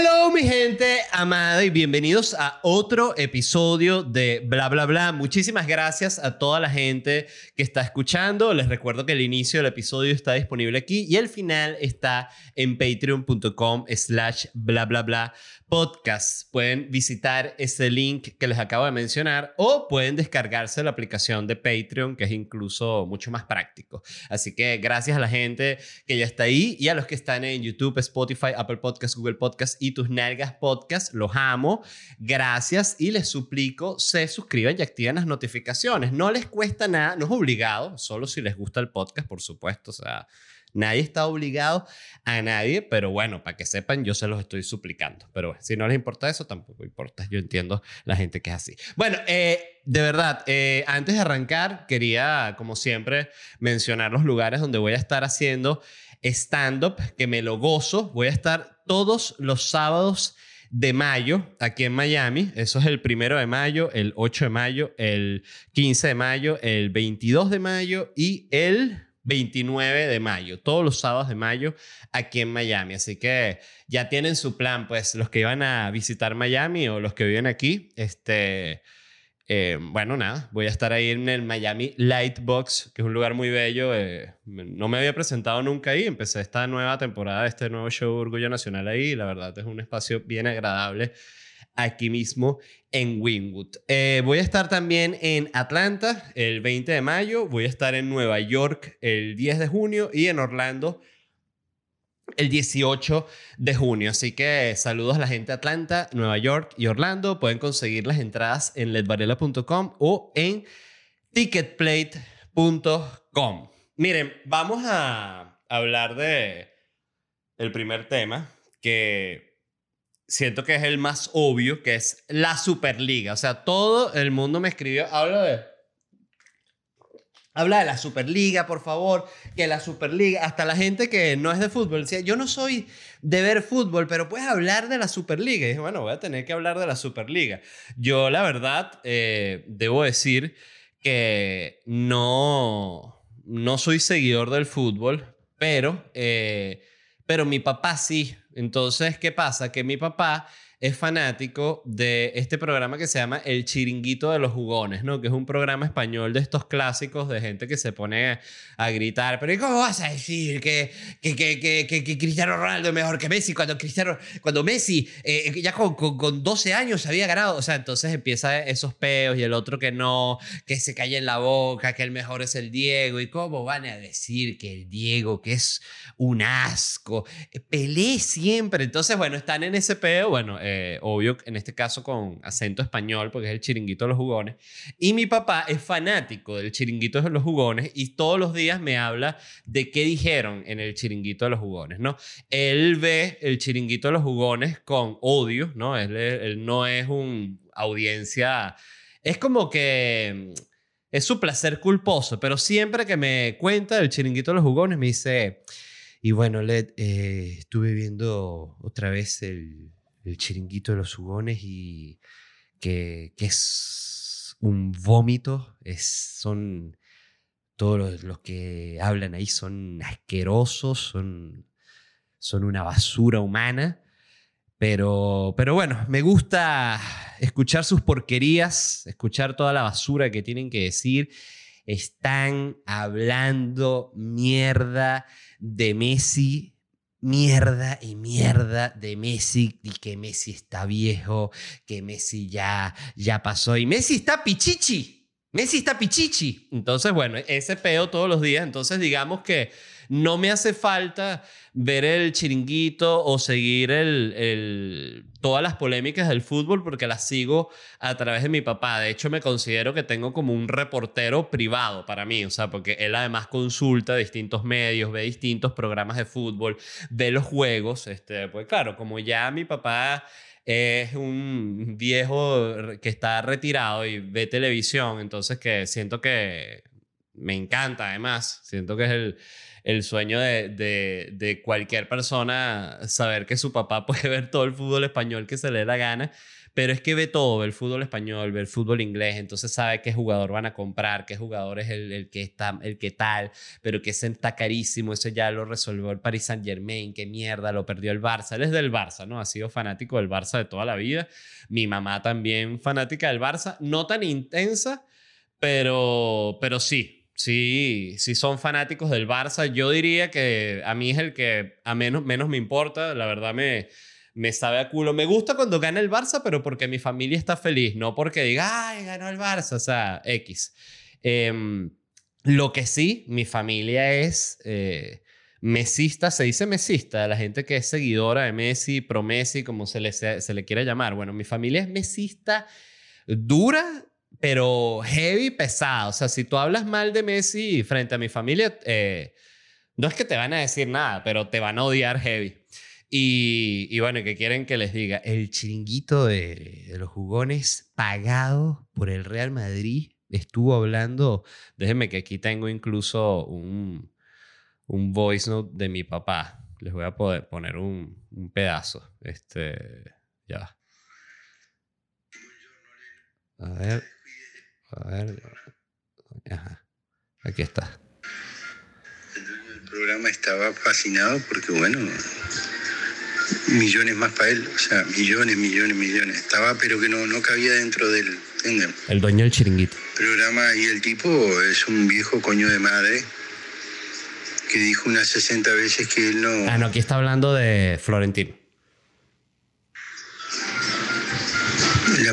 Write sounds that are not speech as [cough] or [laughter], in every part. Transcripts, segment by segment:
Hello mi gente amada y bienvenidos a otro episodio de Bla Bla Bla. Muchísimas gracias a toda la gente que está escuchando. Les recuerdo que el inicio del episodio está disponible aquí y el final está en patreon.com slash bla bla bla podcast. Pueden visitar ese link que les acabo de mencionar o pueden descargarse la aplicación de Patreon, que es incluso mucho más práctico. Así que gracias a la gente que ya está ahí y a los que están en YouTube, Spotify, Apple Podcasts, Google Podcasts y tus nalgas podcast. Los amo. Gracias y les suplico se suscriban y activen las notificaciones. No les cuesta nada, no es obligado, solo si les gusta el podcast, por supuesto. O sea, Nadie está obligado a nadie, pero bueno, para que sepan, yo se los estoy suplicando. Pero bueno, si no les importa eso, tampoco importa. Yo entiendo la gente que es así. Bueno, eh, de verdad, eh, antes de arrancar, quería, como siempre, mencionar los lugares donde voy a estar haciendo stand-up, que me lo gozo. Voy a estar todos los sábados de mayo aquí en Miami. Eso es el primero de mayo, el 8 de mayo, el 15 de mayo, el 22 de mayo y el 29 de mayo, todos los sábados de mayo aquí en Miami. Así que ya tienen su plan, pues los que iban a visitar Miami o los que viven aquí, este, eh, bueno, nada, voy a estar ahí en el Miami Lightbox, que es un lugar muy bello. Eh, no me había presentado nunca ahí, empecé esta nueva temporada, este nuevo show Orgullo Nacional ahí, la verdad es un espacio bien agradable aquí mismo en Wynwood. Eh, voy a estar también en Atlanta el 20 de mayo, voy a estar en Nueva York el 10 de junio y en Orlando el 18 de junio. Así que saludos a la gente de Atlanta, Nueva York y Orlando. Pueden conseguir las entradas en ledvarela.com o en ticketplate.com. Miren, vamos a hablar de el primer tema que siento que es el más obvio, que es la Superliga. O sea, todo el mundo me escribió, habla de... Habla de la Superliga, por favor, que la Superliga, hasta la gente que no es de fútbol, decía, yo no soy de ver fútbol, pero puedes hablar de la Superliga. Y dije, bueno, voy a tener que hablar de la Superliga. Yo, la verdad, eh, debo decir que no, no soy seguidor del fútbol, pero, eh, pero mi papá sí. Entonces, ¿qué pasa? Que mi papá es fanático de este programa que se llama El Chiringuito de los Jugones, ¿no? Que es un programa español de estos clásicos de gente que se pone a, gritar, pero ¿cómo vas a decir que, que, que, que, Cristiano Ronaldo es mejor que Messi cuando, Cristiano, cuando Messi eh, ya con, con, 12 años había ganado? O sea, entonces empieza esos peos y el otro que no, que se cae en la boca, que el mejor es el Diego. ¿Y cómo van a decir que el Diego, que es un asco? Pelé siempre. Entonces, bueno, están en ese peo, bueno. Eh, obvio, en este caso con acento español, porque es el chiringuito de los jugones. Y mi papá es fanático del chiringuito de los jugones y todos los días me habla de qué dijeron en el chiringuito de los jugones, ¿no? Él ve el chiringuito de los jugones con odio, ¿no? Él, él no es un audiencia... Es como que mm, es su placer culposo, pero siempre que me cuenta del chiringuito de los jugones me dice, y bueno, Led, eh, estuve viendo otra vez el, el chiringuito de los jugones y que, es un vómito, es, son todos los, que hablan ahí son asquerosos, son, son una basura humana. Pero, pero bueno, me gusta escuchar sus porquerías, escuchar toda la basura que tienen que decir. Están hablando mierda de Messi mierda y mierda de Messi y que Messi está viejo, que Messi ya, ya pasó y Messi está pichichi. Messi está pichichi. Entonces, bueno, ese peo todos los días. Entonces, digamos que no me hace falta ver el chiringuito o seguir el, el, todas las polémicas del fútbol porque las sigo a través de mi papá. De hecho, me considero que tengo como un reportero privado para mí, o sea, porque él además consulta distintos medios, ve distintos programas de fútbol, ve los juegos, este, pues claro, como ya mi papá es un viejo que está retirado y ve televisión, entonces que siento que me encanta además, siento que es el, el sueño de, de, cualquier persona saber que su papá [laughs] puede ver todo el fútbol español que se le dé la gana pero es que ve todo, ve el fútbol español, ve el fútbol inglés, entonces sabe qué jugador van a comprar, qué jugador es el, el que está, el que tal, pero que ese está carísimo, eso ya lo resolvió el Paris Saint Germain, qué mierda, lo perdió el Barça, él es del Barça, ¿no? Ha sido fanático del Barça de toda la vida, mi mamá también fanática del Barça, no tan intensa, pero, pero sí, Sí, sí son fanáticos del Barça. Yo diría que a mí es el que a menos, menos me importa. La verdad me, me sabe a culo. Me gusta cuando gana el Barça, pero porque mi familia está feliz, no porque diga, ay, ganó el Barça, o sea, X. Em, lo que sí, mi familia es eh, mesista, se dice mesista, la gente que es seguidora de Messi, pro Messi, como se le, se, le quiera llamar. Bueno, mi familia es mesista dura, pero heavy, pesada. O sea, si tú hablas mal de Messi frente a mi familia, eh, no es que te van a decir nada, pero te van a odiar heavy. Y, y, bueno, que quieren que les diga, el chiringuito de, de, los jugones pagado por el Real Madrid estuvo hablando, déjenme que aquí tengo incluso un, un voice note de mi papá. Les voy a poder poner un, un pedazo. Este, ya. A ver, a ver. Ajá. Aquí está. El programa estaba fascinado porque, bueno, millones más para él, o sea, millones, millones, millones. Estaba, pero que no, no cabía dentro del. ¿entienden? El dueño del chiringuito. Programa y el tipo es un viejo coño de madre que dijo unas 60 veces que él no. Ah, no, aquí está hablando de Florentino.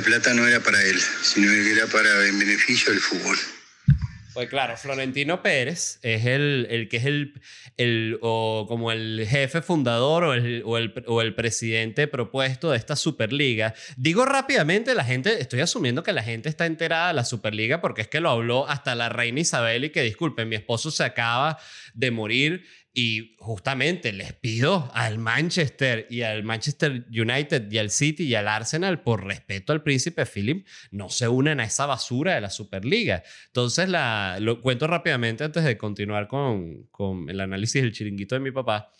Plata no era para él, sino que era para en beneficio del fútbol. Pues claro, Florentino Pérez es el, el que es el, el o como el jefe fundador o el, o, el, o el presidente propuesto de esta Superliga. Digo rápidamente, la gente, estoy asumiendo que la gente está enterada de la Superliga porque es que lo habló hasta la reina Isabel y que disculpen, mi esposo se acaba de morir y justamente les pido al Manchester y al Manchester United y al City y al Arsenal, por respeto al príncipe Philip, no se unan a esa basura de la Superliga. Entonces, la, lo cuento rápidamente antes de continuar con, con el análisis del chiringuito de mi papá.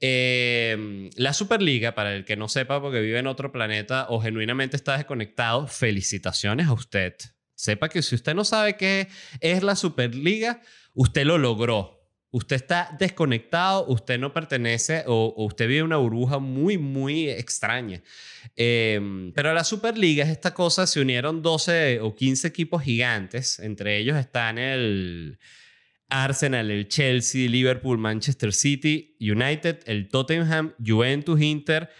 Eh, la Superliga, para el que no sepa porque vive en otro planeta o genuinamente está desconectado, felicitaciones a usted. Sepa que si usted no sabe qué es la Superliga, usted lo logró Usted está desconectado, usted no pertenece o, usted vive una burbuja muy, muy extraña. Em, pero a la Superliga es esta cosa, se unieron 12 o 15 equipos gigantes, entre ellos están el Arsenal, el Chelsea, Liverpool, Manchester City, United, el Tottenham, Juventus, Inter,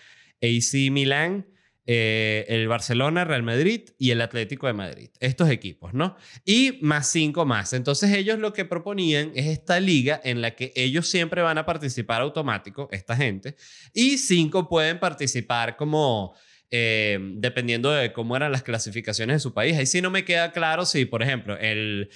AC Milan, eh, el Barcelona, Real Madrid y el Atlético de Madrid. Estos equipos, ¿no? Y más cinco más. Entonces ellos lo que proponían es esta liga en la que ellos siempre van a participar automático, esta gente, y cinco pueden participar como... Eh, dependiendo de cómo eran las clasificaciones de su país. Ahí sí no me queda claro si, por ejemplo, el,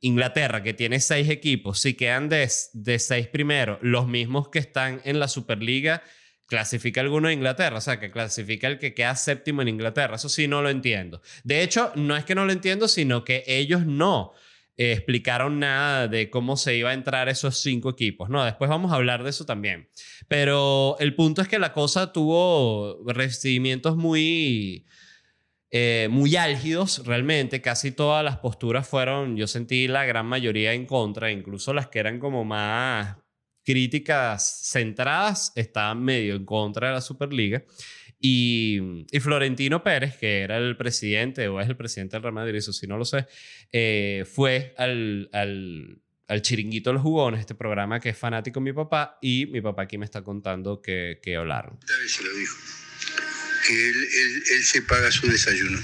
Inglaterra, que tiene seis equipos, si quedan de, de seis primeros, los mismos que están en la Superliga, clasifica alguno de Inglaterra, o sea, que clasifica el que queda séptimo en Inglaterra. Eso sí no lo entiendo. De hecho, no es que no lo entiendo, sino que ellos no eh, explicaron nada de cómo se iba a entrar esos cinco equipos. No, después vamos a hablar de eso también. Pero el punto es que la cosa tuvo recibimientos muy... Eh, muy álgidos realmente, casi todas las posturas fueron, yo sentí la gran mayoría en contra, incluso las que eran como más críticas centradas estaban medio en contra de la Superliga. Y, y, Florentino Pérez, que era el presidente o es el presidente del Real Madrid, eso sí no lo sé, eh, fue al, al, Chiringuito de los Jugones, este programa que es fanático mi papá, y mi papá aquí me está contando que, que hablaron. Que él, él, él, se paga su desayuno,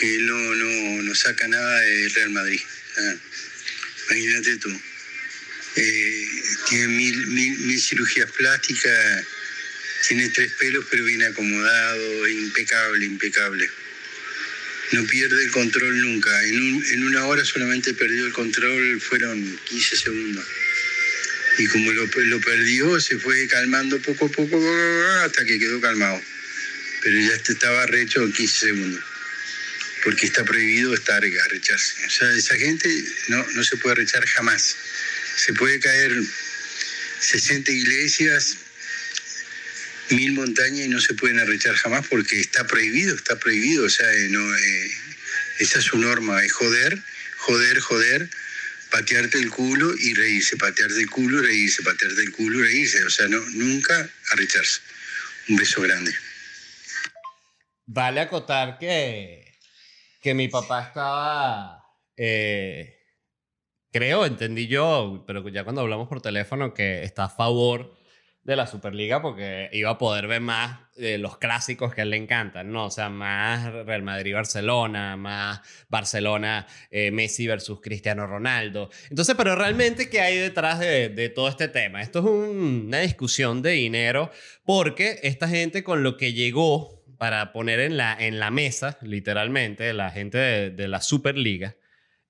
que él no, no, no saca nada del Real Madrid. Ah, imagínate tú Eh, tiene mil, mil, mil cirugías plásticas, tiene tres pelos pero bien acomodado, impecable, impecable. No pierde el control nunca. En, un- en una hora solamente perdió el control, fueron 15 segundos. Y como lo, lo perdió, se fue calmando poco a poco hasta que quedó calmado. Pero ya estaba recho en 15 segundos. Porque está prohibido estar arrecharse. O sea, esa gente no, no se puede arrechar jamás. Se puede caer 60 iglesias, mil montañas y no se pueden arrechar jamás porque está prohibido, está prohibido. O sea, eh, eh, esa es su norma, es joder, joder, joder, patearte el culo y reírse, patearte el culo reírse, patearte el culo reírse. O sea, no, nunca arrecharse. Un beso grande. Vale acotar que, que mi papá estaba, eh, creo, entendí yo, pero ya cuando hablamos por teléfono, que está a favor de la Superliga porque iba a poder ver más eh, los clásicos que a él le encantan, ¿no? O sea, más Real Madrid-Barcelona, más Barcelona, eh, versus Cristiano Ronaldo. Entonces, pero realmente, ¿qué hay detrás de, de todo este tema? Esto es un- una discusión de dinero porque esta gente con lo que llegó para poner en la, mesa, literalmente, la gente de, de la Superliga,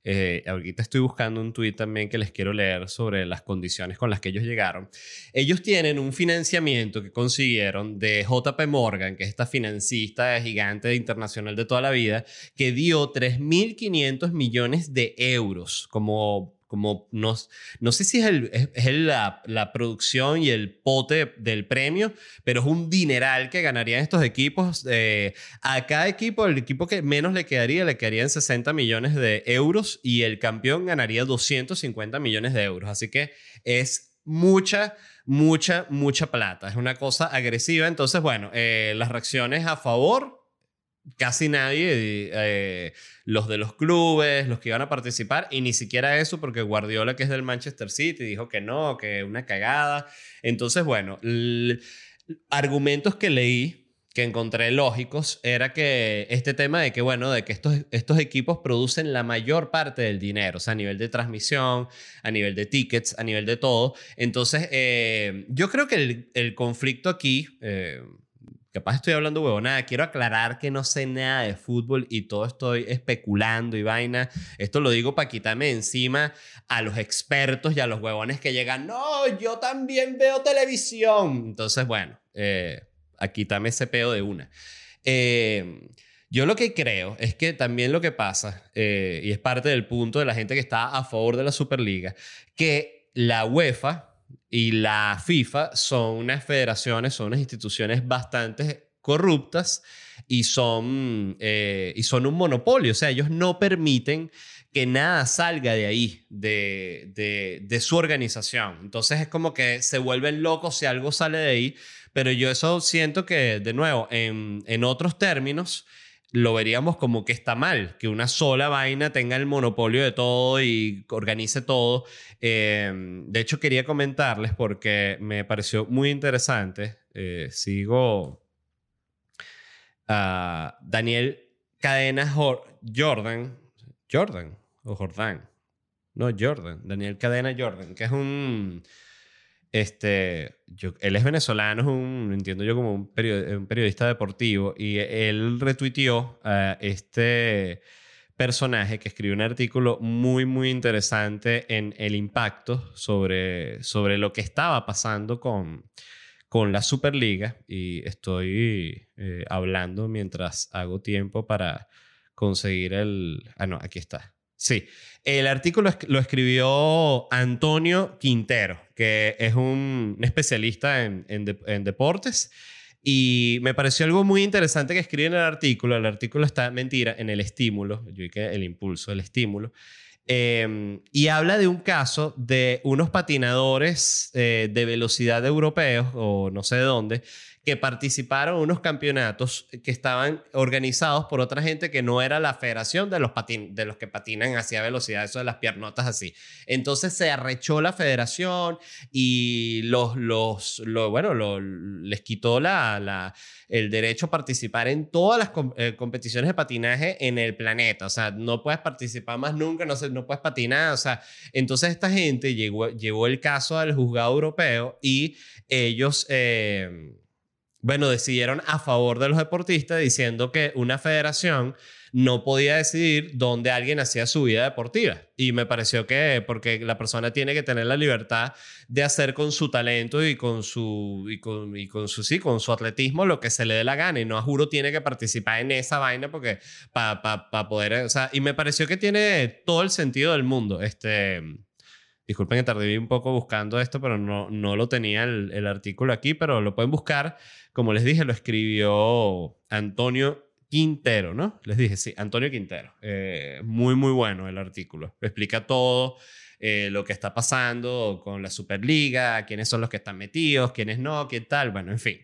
eh, ahorita estoy buscando un tuit también que les quiero leer sobre las condiciones con las que ellos llegaron. Ellos tienen un financiamiento que consiguieron de JP Morgan, que es esta financista gigante internacional de toda la vida, que dio 3.500 millones de euros como... Como no, no sé si es, el, es, es la, la producción y el pote del premio, pero es un dineral que ganarían estos equipos. eh, a cada equipo, el equipo que menos le quedaría, le quedarían 60 millones de euros y el campeón ganaría 250 millones de euros. Así que es mucha, mucha, mucha plata. Es una cosa agresiva. Entonces, bueno, eh, las reacciones a favor, casi nadie, eh, los de los clubes, los que iban a participar, y ni siquiera eso, porque Guardiola, que es del Manchester City, dijo que no, que una cagada. Entonces, bueno, argumentos que leí que encontré lógicos era que este tema de que, bueno, de que estos, estos equipos producen la mayor parte del dinero, o sea, a nivel de transmisión, a nivel de tickets, a nivel de todo. Entonces, eh, yo creo que el, el conflicto aquí, eh, capaz estoy hablando huevonada, quiero aclarar que no sé nada de fútbol y todo estoy especulando y vaina. Esto lo digo para quitarme encima a los expertos y a los huevones que llegan, no, yo también veo televisión. Entonces, bueno, eh, a quitarme ese pedo de una. Eh, yo lo que creo es que también lo que pasa, eh, y es parte del punto de la gente que está a favor de la Superliga, que la UEFA y la FIFA son unas federaciones, son unas instituciones bastante corruptas y son, eh, y son un monopolio. O sea, ellos no permiten que nada salga de ahí, de, de, de su organización. Entonces es como que se vuelven locos si algo sale de ahí. Pero yo eso siento que, de nuevo, en, en otros términos, lo veríamos como que está mal, que una sola vaina tenga el monopolio de todo y organice todo. Eh, de hecho, quería comentarles porque me pareció muy interesante. Eh, sigo Daniel Cadena Jor- Jordan. Jordan o Jordan. No, Jordan. Daniel Cadena Jordan, que es un... Este, yo- él es venezolano, es un, entiendo yo como un, perio- un periodista deportivo, y él retuiteó a este personaje que escribió un artículo muy, muy interesante en el impacto sobre, sobre lo que estaba pasando con, con la Superliga, y estoy eh, hablando mientras hago tiempo para conseguir el... Ah, no, aquí está. Sí, el artículo lo escribió Antonio Quintero, que es un especialista en, en de- en deportes. Y me pareció algo muy interesante que escribe en el artículo. El artículo está, mentira, en el estímulo. Yo dije el impulso, el estímulo. Eh, y habla de un caso de unos patinadores eh, de velocidad europeos, o no sé de dónde, participaron unos campeonatos que estaban organizados por otra gente que no era la federación de los, patin de los que patinan hacia velocidad, eso de las piernotas así. Entonces se arrechó la federación y los, los, bueno, les quitó la, el derecho a participar en todas las eh, competiciones de patinaje en el planeta. O sea, no puedes participar más nunca, no, no puedes patinar. O sea, entonces esta gente llegó, llevó el caso al juzgado europeo y ellos... Eh, bueno, decidieron a favor de los deportistas diciendo que una federación no podía decidir dónde alguien hacía su vida deportiva. Y me pareció que, porque la persona tiene que tener la libertad de hacer con su talento y con su, y con, y con su, sí, con su atletismo lo que se le dé la gana. Y no, juro, tiene que participar en esa vaina porque para pa, poder, o sea, y me pareció que tiene todo el sentido del mundo. Este, disculpen que tardé un poco buscando esto, pero no, no lo tenía el, el artículo aquí, pero lo pueden buscar. Como les dije, lo escribió Antonio Quintero, ¿no? Les dije, sí, Antonio Quintero. Eh, muy, muy bueno el artículo. Explica todo eh, lo que está pasando con la Superliga, quiénes son los que están metidos, quiénes no, qué tal, bueno, en fin.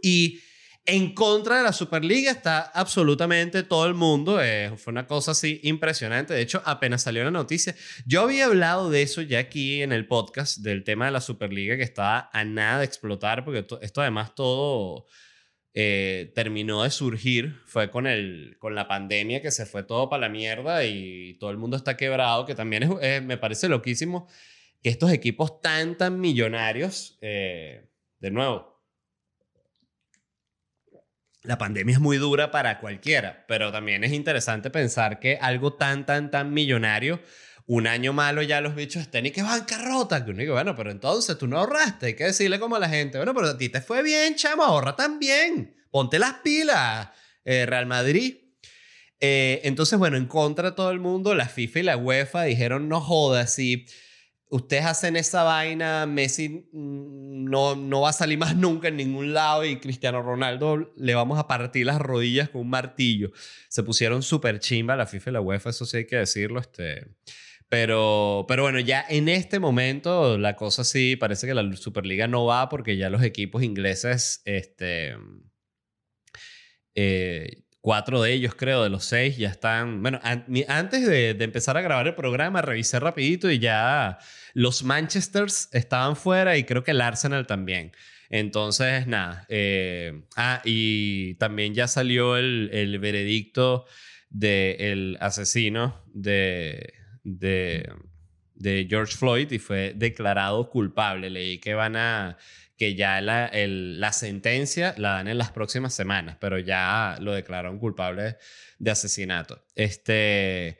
Y en contra de la Superliga está absolutamente todo el mundo. Eh, fue una cosa así impresionante. De hecho, apenas salió la noticia, yo había hablado de eso ya aquí en el podcast, del tema de la Superliga que estaba a nada de explotar, porque esto además todo eh, terminó de surgir. Fue con, el, con la pandemia que se fue todo para la mierda y todo el mundo está quebrado, que también es, me parece loquísimo que estos equipos tan, tan millonarios, eh, de nuevo, la pandemia es muy dura para cualquiera, pero también es interesante pensar que algo tan, tan, tan millonario, un año malo ya los bichos estén y que bancarrota. Que uno dice, bueno, pero entonces tú no ahorraste. Hay que decirle como a la gente, bueno, pero a ti te fue bien, chamo, ahorra también. Ponte las pilas, eh, Real Madrid. Eh, entonces, bueno, en contra de todo el mundo, la FIFA y la UEFA dijeron, no jodas, si ustedes hacen esa vaina, Messi mm, no, no va a salir más [laughs] nunca en ningún lado y Cristiano Ronaldo le vamos a partir las rodillas con un martillo. Se pusieron súper chimba la FIFA y la UEFA, eso sí hay que decirlo. Este. Pero, pero bueno, ya en este momento la cosa sí parece que la Superliga no va porque ya los equipos ingleses, este, eh, Cuatro de ellos, creo, de los seis, ya están... Bueno, antes de, empezar a grabar el programa, revisé rapidito y ya los Manchesters estaban fuera y creo que el Arsenal también. Entonces, nada. Eh, ah, y también ya salió el, veredicto del asesino de, de, de George Floyd y fue declarado culpable. Leí que van a que ya la, la sentencia la dan en las próximas semanas, pero ya lo declararon culpable de asesinato. Este,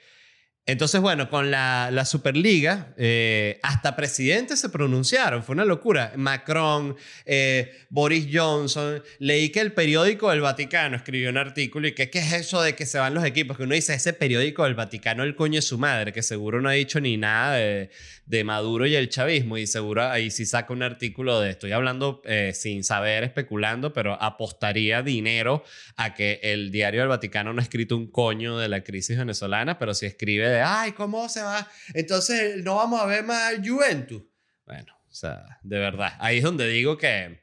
entonces, bueno, con la, la Superliga, eh, hasta presidentes se pronunciaron, fue una locura. Macron, eh, Boris Johnson, leí que el periódico del Vaticano escribió un artículo y que qué es eso de que se van los equipos, que uno dice, ese periódico del Vaticano, el coño de su madre, que seguro no ha dicho ni nada de, de Maduro y el chavismo, y seguro ahí sí saca un artículo de, estoy hablando eh, sin saber, especulando, pero apostaría dinero a que el diario del Vaticano no ha escrito un coño de la crisis venezolana, pero si escribe de, ay, ¿cómo se va? Entonces no vamos a ver más Juventus. Bueno, o sea, de verdad, ahí es donde digo que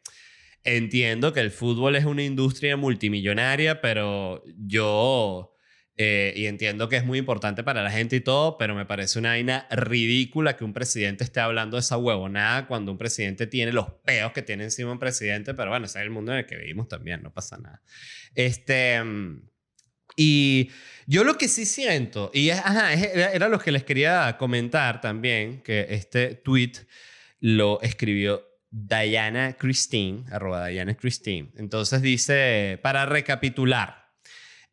entiendo que el fútbol es una industria multimillonaria, pero yo... Eh, y entiendo que es muy importante para la gente y todo, pero me parece una vaina ridícula que un presidente esté hablando de esa huevonada cuando un presidente tiene los peos que tiene encima un presidente, pero bueno, ese es el mundo en el que vivimos también, no pasa nada. Este, mm, y yo lo que sí siento, y ajá, era, lo que les quería comentar también, que este tweet lo escribió Diana Christine, arroba Diana Christine. Entonces dice, para recapitular,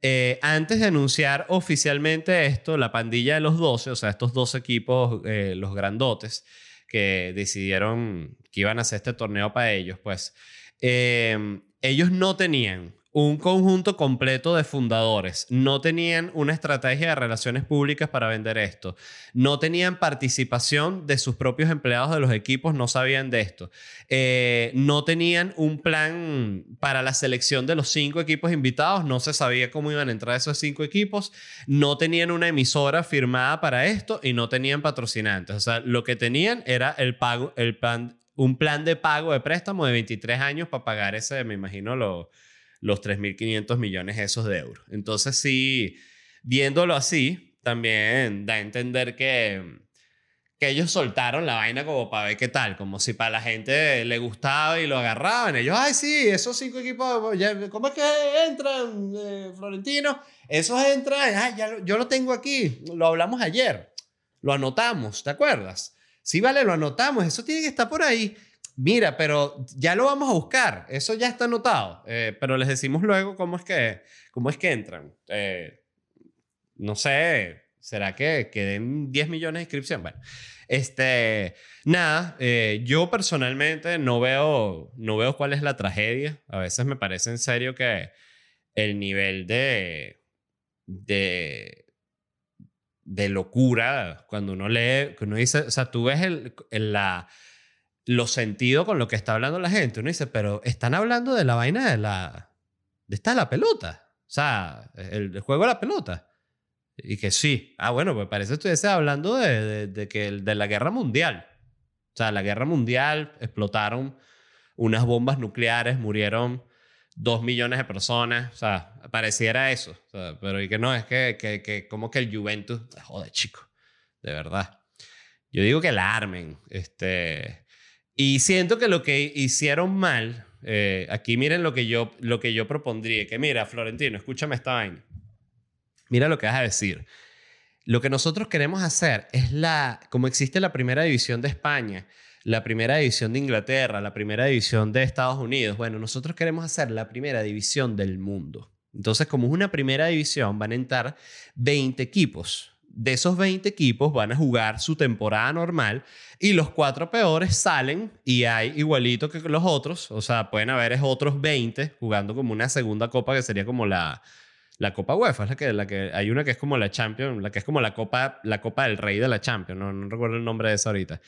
eh, antes de anunciar oficialmente esto, la pandilla de los 12, o sea, estos dos equipos, eh, los grandotes, que decidieron que iban a hacer este torneo para ellos, pues eh, ellos no tenían un conjunto completo de fundadores. No tenían una estrategia de relaciones públicas para vender esto. No tenían participación de sus propios empleados de los equipos, no sabían de esto. Eh, no tenían un plan para la selección de los cinco equipos invitados, no se sabía cómo iban a entrar esos cinco equipos. No tenían una emisora firmada para esto y no tenían patrocinantes. O sea, lo que tenían era el pago, el plan un plan de pago de préstamo de 23 años para pagar ese, me imagino, lo, los 3.500 millones esos de euros. Entonces sí, viéndolo así, también da a entender que, que ellos soltaron la vaina como para ver qué tal, como si para la gente le gustaba y lo agarraban. Ellos, ay, sí, esos cinco equipos, ¿cómo es que entran, eh, Florentino? Esos entran, ay, ya yo lo tengo aquí, lo hablamos ayer, lo anotamos, ¿te acuerdas? Sí, vale, lo anotamos, eso tiene que estar por ahí. Mira, pero ya lo vamos a buscar, eso ya está anotado, eh, pero les decimos luego cómo es que, cómo es que entran. Eh, no sé, ¿será que, queden 10 millones de inscripción? Bueno, este, nada, eh, yo personalmente no veo, no veo cuál es la tragedia. A veces me parece en serio que el nivel de, de de locura cuando uno lee, que uno dice, o sea, tú ves el, la, los sentidos con lo que está hablando la gente. Uno dice, pero están hablando de la vaina de la, de esta la pelota. O sea, el, juego de la pelota. Y que sí. Ah, bueno, pues parece que estuviese hablando de, de, que, de la guerra mundial. O sea, la guerra mundial explotaron unas bombas nucleares, murieron dos millones de personas, o sea, pareciera eso, pero y que no, es que, que, que como que el Juventus, joder, chico, de verdad. Yo digo que la armen, este, y siento que lo que hicieron mal, eh, aquí miren lo que, yo, lo que yo propondría, que mira, Florentino, escúchame esta vaina, mira lo que vas a decir. Lo que nosotros queremos hacer es la, como existe la primera división de España, la primera división de Inglaterra, la primera división de Estados Unidos. Bueno, nosotros queremos hacer la primera división del mundo. Entonces, como es una primera división, van a entrar 20 equipos. De esos 20 equipos van a jugar su temporada normal y los cuatro peores salen y hay igualito que los otros. O sea, pueden haber otros 20 jugando como una segunda copa que sería como la, la Copa UEFA. Es la que, la que hay una que es como la Champions, la que es como la Copa, la Copa del Rey de la Champions. No, no recuerdo el nombre de esa ahorita.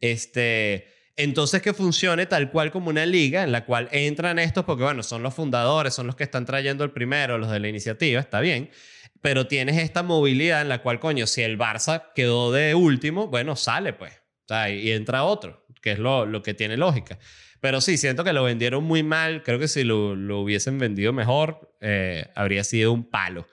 Este, entonces que funcione tal cual como una liga en la cual entran estos, porque bueno, son los fundadores, son los que están trayendo el primero, los de la iniciativa, está bien, pero tienes esta movilidad en la cual, coño, si el Barça quedó de último, bueno, sale pues, y entra otro, que es lo, lo que tiene lógica. Pero sí, siento que lo vendieron muy mal, creo que si lo, lo hubiesen vendido mejor, eh, habría sido un palo.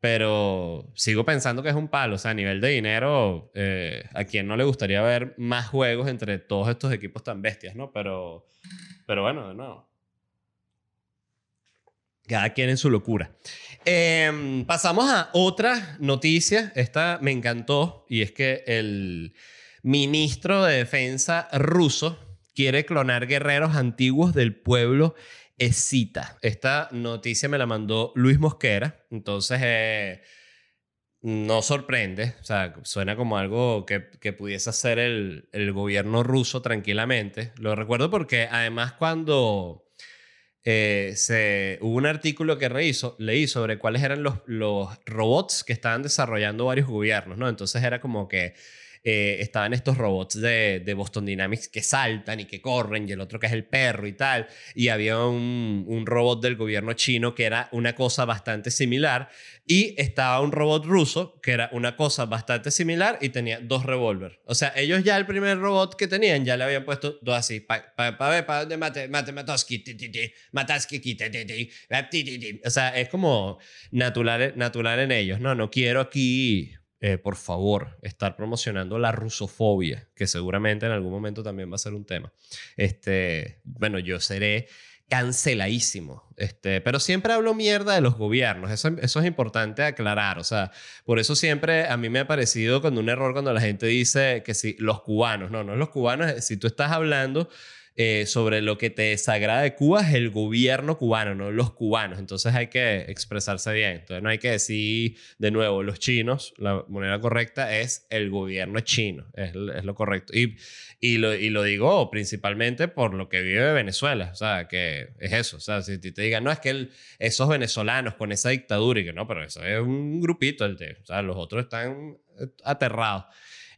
Pero sigo pensando que es un palo. O sea, a nivel de dinero, eh, a quien no le gustaría ver más juegos entre todos estos equipos tan bestias, ¿no? Pero, pero bueno, no. Cada quien en su locura. Em, pasamos a otra noticia. Esta me encantó y es que el ministro de Defensa ruso quiere clonar guerreros antiguos del pueblo cita. Esta noticia me la mandó Luis Mosquera, entonces eh, no sorprende, o sea, suena como algo que, que pudiese hacer el, el, gobierno ruso tranquilamente. Lo recuerdo porque además cuando eh, se, hubo un artículo que leí sobre cuáles eran los, los robots que estaban desarrollando varios gobiernos, ¿no? Entonces era como que eh, estaban estos robots de, de, Boston Dynamics que saltan y que corren y el otro que es el perro y tal. Y había un, un robot del gobierno chino que era una cosa bastante similar. Y estaba un robot ruso que era una cosa bastante similar y tenía dos revólver. O sea, ellos ya el primer robot que tenían ya le habían puesto dos así. Para pa, ver, para dónde mate, mate, matoski, mataski, O sea, es como natural, natural en ellos. No, no quiero aquí eh, por favor, estar promocionando la rusofobia, que seguramente en algún momento también va a ser un tema. Este, bueno, yo seré canceladísimo. Este, pero siempre hablo mierda de los gobiernos. Eso, eso es importante aclarar. O sea, por eso siempre a mí me ha parecido cuando un error cuando la gente dice que si los cubanos, no, no los cubanos, si tú estás hablando eh, sobre lo que te desagrada de Cuba es el gobierno cubano, no los cubanos. Entonces hay que expresarse bien. Entonces no hay que decir de nuevo los chinos. La moneda correcta es el gobierno chino. Es, lo correcto. Y, y, lo, y lo digo principalmente por lo que vive Venezuela. O sea, que es eso. O sea, si te digan, no, es que esos venezolanos con esa dictadura y que no, pero eso es un grupito. El de, o sea, los otros están aterrados.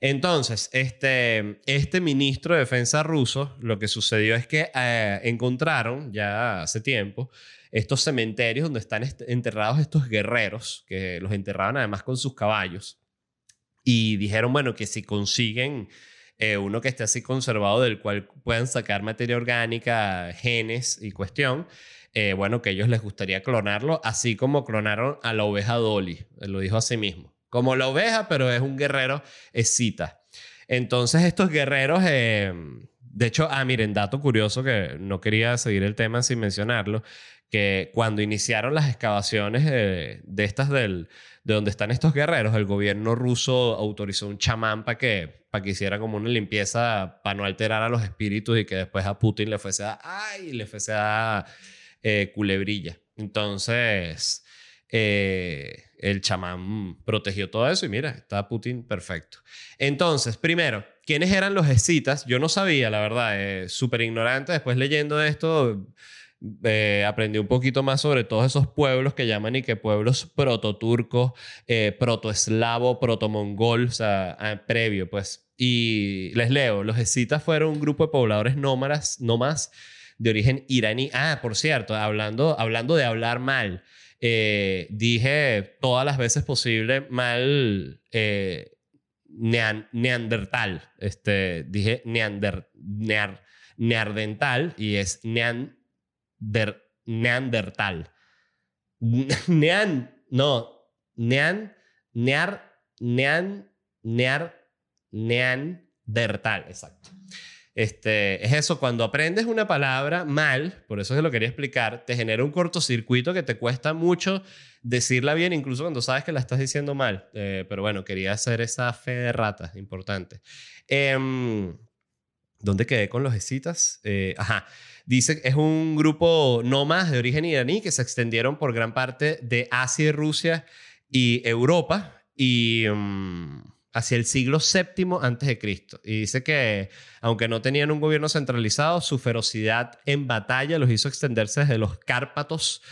Entonces, este, este ministro de defensa ruso, lo que sucedió es que eh, encontraron ya hace tiempo estos cementerios donde están enterrados estos guerreros, que los enterraban además con sus caballos. Y dijeron, bueno, que si consiguen eh, uno que esté así conservado del cual puedan sacar materia orgánica, genes y cuestión. Eh, bueno, que ellos les gustaría clonarlo, así como clonaron a la oveja Dolly, lo dijo así mismo. Como la oveja, pero es un guerrero escita. Entonces estos guerreros, eh, de hecho, ah, miren, dato curioso que no quería seguir el tema sin mencionarlo, que cuando iniciaron las excavaciones de estas del, de donde están estos guerreros, el gobierno ruso autorizó un chamán para que, para que hiciera como una limpieza para no alterar a los espíritus y que después a Putin le fuese a, ay, le fuese a eh, culebrilla. Entonces, eh, el chamán protegió todo eso y mira, está Putin perfecto. Entonces, primero, ¿quiénes eran los escitas? Yo no sabía, la verdad, eh, súper ignorante. Después leyendo esto, eh, aprendí un poquito más sobre todos esos pueblos que llaman y que pueblos prototurcos, eh, protoeslavo, protomongol, o sea, previo, pues. Y les leo, los escitas fueron un grupo de pobladores nómadas, nómadas de origen iraní. Ah, por cierto, hablando, hablando de hablar mal, eh, dije todas las veces posible mal eh, neandertal. Este, dije neander, neandertal y es nean, neandertal. [laughs] Nean, no, nean, near, nean, near, neandertal, exacto. Este, es eso, cuando aprendes una palabra mal, por eso se lo quería explicar, te genera un cortocircuito que te cuesta mucho decirla bien, incluso cuando sabes que la estás diciendo mal. Eh, pero bueno, quería hacer esa fe de rata, importante. Em, ¿Dónde quedé con los escitas? Eh, ajá. Dice es un grupo nómadas de origen iraní que se extendieron por gran parte de Asia, Rusia y Europa. Y. Mm, hacia el siglo VII antes de Cristo. Y dice que, aunque no tenían un gobierno centralizado, su ferocidad en batalla los hizo extenderse desde los Cárpatos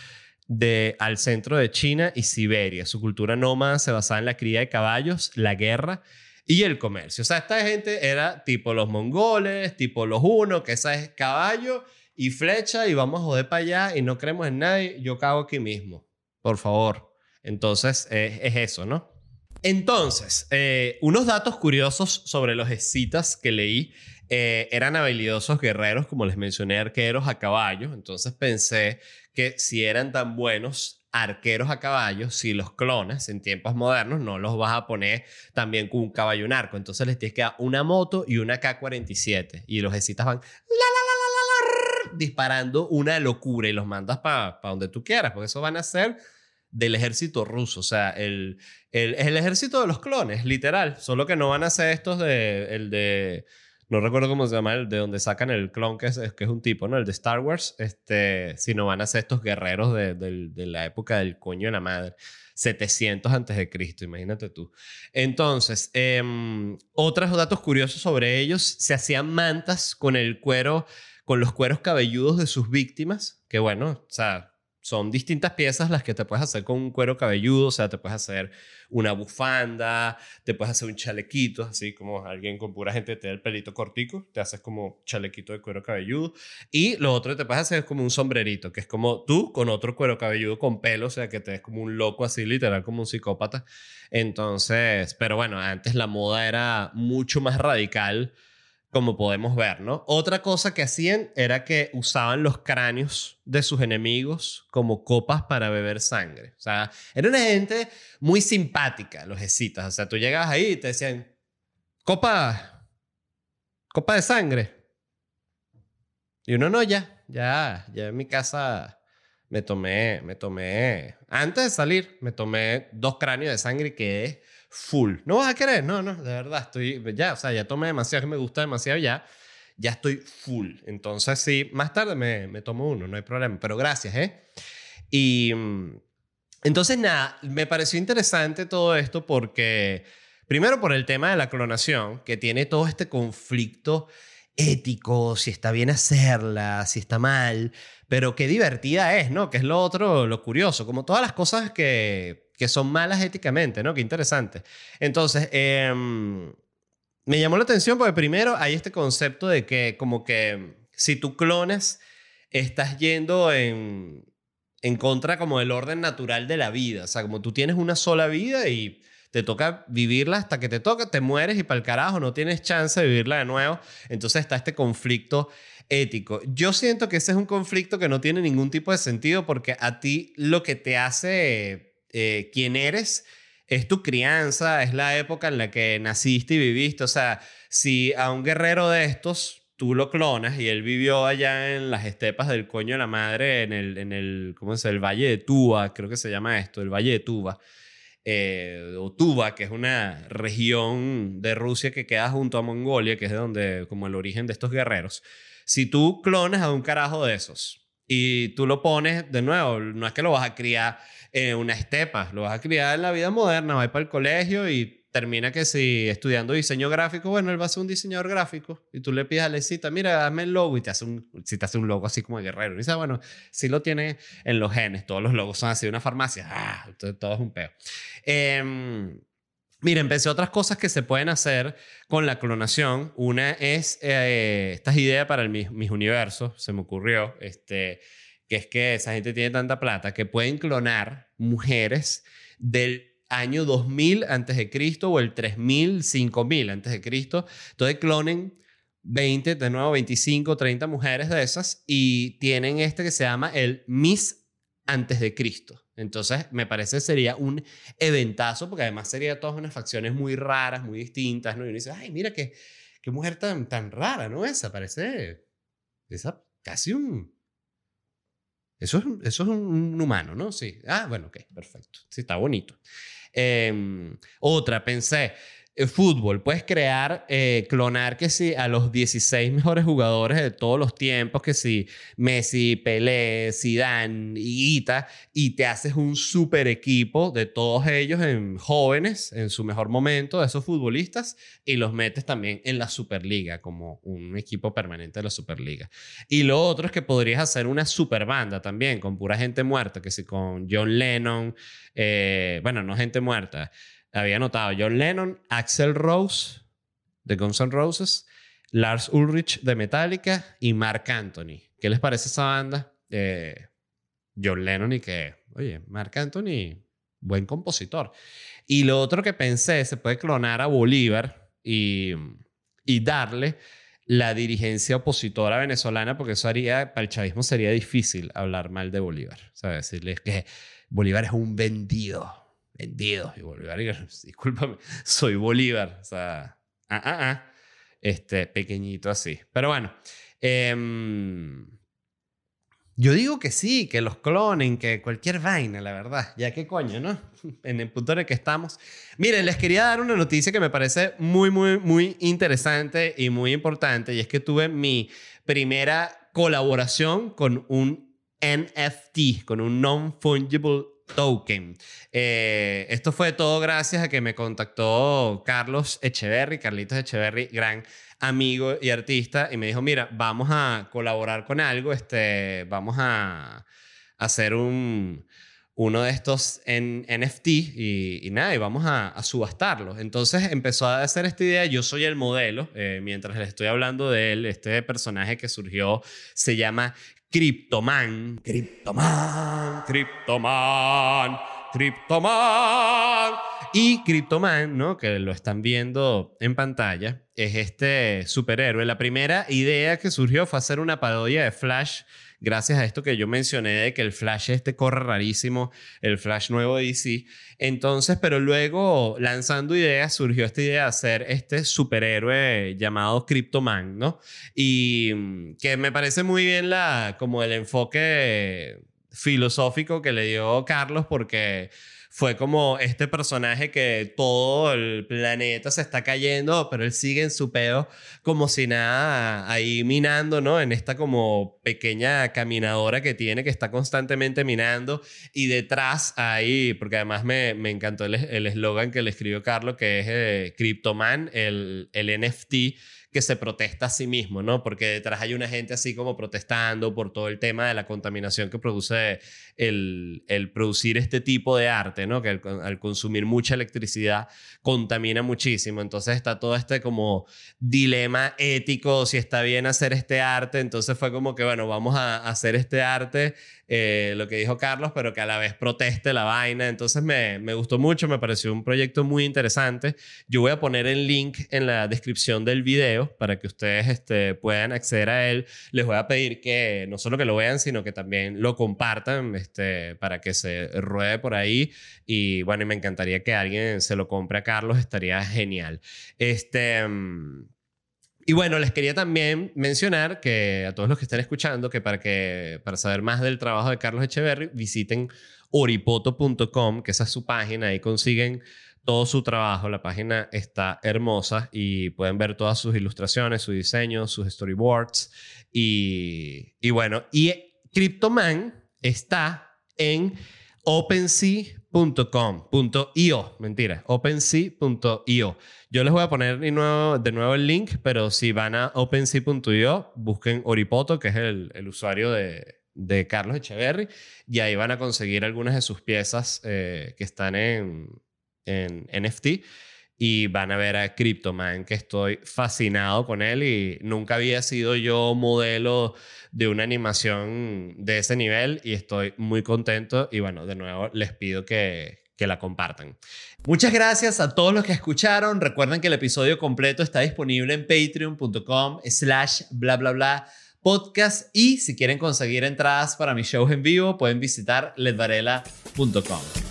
de, al centro de China y Siberia. Su cultura nómada se basaba en la cría de caballos, la guerra y el comercio. O sea, esta gente era tipo los mongoles, tipo los hunos, que esa es caballo y flecha y vamos a joder para allá y no creemos en nadie, yo cago aquí mismo. Por favor. Entonces, es eso, ¿no? Entonces, eh, unos datos curiosos sobre los escitas que leí eh, eran habilidosos guerreros, como les mencioné, arqueros a caballo. Entonces pensé que si eran tan buenos arqueros a caballo, si los clones en tiempos modernos no los vas a poner también con un caballo un arco. Entonces les tienes que dar una moto y una K-47. Y los escitas van disparando una locura y los mandas para donde tú quieras, porque eso van a ser del ejército ruso. O sea, el, el, el ejército de los clones, literal. Solo que no van a ser estos de. El de. No recuerdo cómo se llama, el de donde sacan el clon, que es, que es un tipo, ¿no? El de Star Wars. Este, sino van a ser estos guerreros de, de la época del coño de la madre. 700 antes de Cristo, imagínate tú. Entonces, eh, otros datos curiosos sobre ellos, se hacían mantas con el cuero, con los cueros cabelludos de sus víctimas, que bueno, o sea, son distintas piezas las que te puedes hacer con un cuero cabelludo, o sea, te puedes hacer una bufanda, te puedes hacer un chalequito, así como alguien con pura gente te da el pelito cortico, te haces como chalequito de cuero cabelludo. Y lo otro que te puedes hacer es como un sombrerito, que es como tú con otro cuero cabelludo con pelo, o sea, que te ves como un loco así, literal, como un psicópata. Entonces, pero bueno, antes la moda era mucho más radical como podemos ver, ¿no? Otra cosa que hacían era que usaban los cráneos de sus enemigos como copas para beber sangre. O sea, era una gente muy simpática, los escitas. O sea, tú llegabas ahí y te decían, copa, copa de sangre. Y uno no, ya, ya, ya en mi casa me tomé, me tomé, antes de salir, me tomé dos cráneos de sangre y quedé full. ¿No vas a querer? No, no, de verdad, estoy ya, o sea, ya tomé demasiado, me gusta demasiado ya, ya estoy full. Entonces, sí, más tarde me, me tomo uno, no hay problema, pero gracias, ¿eh? Y mm, entonces, nada, me pareció interesante todo esto porque, primero por el tema de la clonación, que tiene todo este conflicto ético, si está bien hacerla, si está mal, pero qué divertida es, ¿no? Que es lo otro, lo curioso, como todas las cosas que que son malas éticamente, ¿no? Qué interesante. Entonces, em, me llamó la atención porque primero hay este concepto de que como que si tú clones, estás yendo en, en contra como del orden natural de la vida. O sea, como tú tienes una sola vida y te toca vivirla hasta que te toca, te mueres y para el carajo no tienes chance de vivirla de nuevo. Entonces está este conflicto ético. Yo siento que ese es un conflicto que no tiene ningún tipo de sentido porque a ti lo que te hace eh, quien eres es tu crianza, es la época en la que naciste y viviste. O sea, si a un guerrero de estos tú lo clonas y él vivió allá en las estepas del coño de la madre, en el, en el ¿cómo es? El Valle de Tuba, creo que se llama esto, el Valle de Tuba. Eh, o Tuba, que es una región de Rusia que queda junto a Mongolia, que es de donde, como el origen de estos guerreros. Si tú clonas a un carajo de esos y tú lo pones, de nuevo, no es que lo vas a criar en una estepa, lo vas a criar en la vida moderna, va para el colegio y termina que si estudiando diseño gráfico, bueno, él va a ser un diseñador gráfico y tú le pides a Lecita, mira, dame el logo y te hace un, si te hace un logo así como guerrero. Y dice, bueno, si lo tiene en los genes, todos los logos son así, una farmacia, ah, entonces todo es un peo. Eh, Mira, empecé otras cosas que se pueden hacer con la clonación. Una es eh, esta idea para el mis, universos, se me ocurrió, este, que es que esa gente tiene tanta plata que pueden clonar mujeres del año 2000 antes de Cristo o el 3000, 5000 antes de Cristo. Entonces clonen 20, de nuevo 25, 30 mujeres de esas y tienen este que se llama el Miss antes de Cristo. Entonces, me parece sería un eventazo, porque además sería todas unas facciones muy raras, muy distintas, ¿no? Y uno dice, ay, mira qué, qué mujer tan, tan rara, ¿no? Esa parece, esa casi un... Eso es, eso es un, humano, ¿no? Sí. Ah, bueno, ok, perfecto. Sí, está bonito. Em, otra, pensé, fútbol, puedes crear, eh, clonar que sí a los 16 mejores jugadores de todos los tiempos, que sí, Messi, Pelé, Zidane y y te haces un super equipo de todos ellos en jóvenes, en su mejor momento, de esos futbolistas, y los metes también en la Superliga, como un equipo permanente de la Superliga. Y lo otro es que podrías hacer una super banda también, con pura gente muerta, que sí, con John Lennon, eh, bueno, no gente muerta había anotado John Lennon, Axel Rose de Guns N' Roses, Lars Ulrich de Metallica y Mark Anthony. ¿Qué les parece esa banda? Eh, John Lennon y que, oye, Mark Anthony, buen compositor. Y lo otro que pensé, se puede clonar a Bolívar y, darle la dirigencia opositora venezolana, porque eso haría, para el chavismo sería difícil hablar mal de Bolívar. ¿Sabes? Decirles que Bolívar es un vendido vendidos. Y Bolívar, [laughs] discúlpame, soy Bolívar. O sea, ah, ah, ah. Este, pequeñito así. Pero bueno, em, yo digo que sí, que los clonen, que cualquier vaina, la verdad. Ya qué coño, ¿no? [laughs] En el punto en el que estamos. Miren, les quería dar una noticia que me parece muy, muy, muy interesante y muy importante. Y es que tuve mi primera colaboración con un NFT, con un non-fungible token. Eh, esto fue todo gracias a que me contactó Carlos Echeverry, Carlitos Echeverry, gran amigo y artista, y me dijo, mira, vamos a colaborar con algo, este, vamos a hacer un, uno de estos en NFT y, nada, y vamos a, a, subastarlo. Entonces empezó a hacer esta idea, yo soy el modelo, eh, mientras le estoy hablando de él, este personaje que surgió se llama Cryptoman, Cryptoman, Cryptoman, Cryptoman. Y Cryptoman, ¿no? Que lo están viendo en pantalla, es este superhéroe. La primera idea que surgió fue hacer una parodia de Flash gracias a esto que yo mencioné de que el Flash este corre rarísimo, el Flash nuevo de DC. Entonces, pero luego lanzando ideas surgió esta idea de hacer este superhéroe llamado Cryptoman, ¿no? Y mm, que me parece muy bien la, como el enfoque filosófico que le dio Carlos porque fue como este personaje que todo el planeta se está cayendo, pero él sigue en su pedo como si nada, ahí minando, ¿no? En esta como pequeña caminadora que tiene, que está constantemente minando. Y detrás ahí, porque además me, me encantó el eslogan que le escribió Carlos, que es eh, Cryptoman, el, el NFT que se protesta a sí mismo, ¿no? Porque detrás hay una gente así como protestando por todo el tema de la contaminación que produce el, el producir este tipo de arte, ¿no? Que al, consumir mucha electricidad contamina muchísimo. Entonces está todo este como dilema ético, si está bien hacer este arte. Entonces fue como que, bueno, vamos a hacer este arte eh, lo que dijo Carlos, pero que a la vez proteste la vaina. Entonces me, me, gustó mucho, me pareció un proyecto muy interesante. Yo voy a poner el link en la descripción del video para que ustedes este, puedan acceder a él. Les voy a pedir que no solo que lo vean, sino que también lo compartan este, para que se ruede por ahí. Y bueno, me encantaría que alguien se lo compre a Carlos, estaría genial. Este... Y bueno, les quería también mencionar que a todos los que están escuchando, que para, que, para saber más del trabajo de Carlos Echeverry, visiten oripoto.com, que esa es su página, ahí consiguen todo su trabajo, la página está hermosa y pueden ver todas sus ilustraciones, sus diseños, sus storyboards. Y, bueno, y CryptoMan está en OpenSea.com.io, mentira, OpenSea.io. Yo les voy a poner de nuevo, el link, pero si van a OpenSea.io, busquen Oripoto, que es el, el usuario de, de, Carlos Echeverry, y ahí van a conseguir algunas de sus piezas eh, que están en, en NFT y van a ver a Cryptoman, que estoy fascinado con él y nunca había sido yo modelo de una animación de ese nivel y estoy muy contento y bueno, de nuevo les pido que, que la compartan. Muchas gracias a todos los que escucharon. Recuerden que el episodio completo está disponible en patreon.com slash bla bla bla podcast y si quieren conseguir entradas para mis shows en vivo pueden visitar ledvarela.com.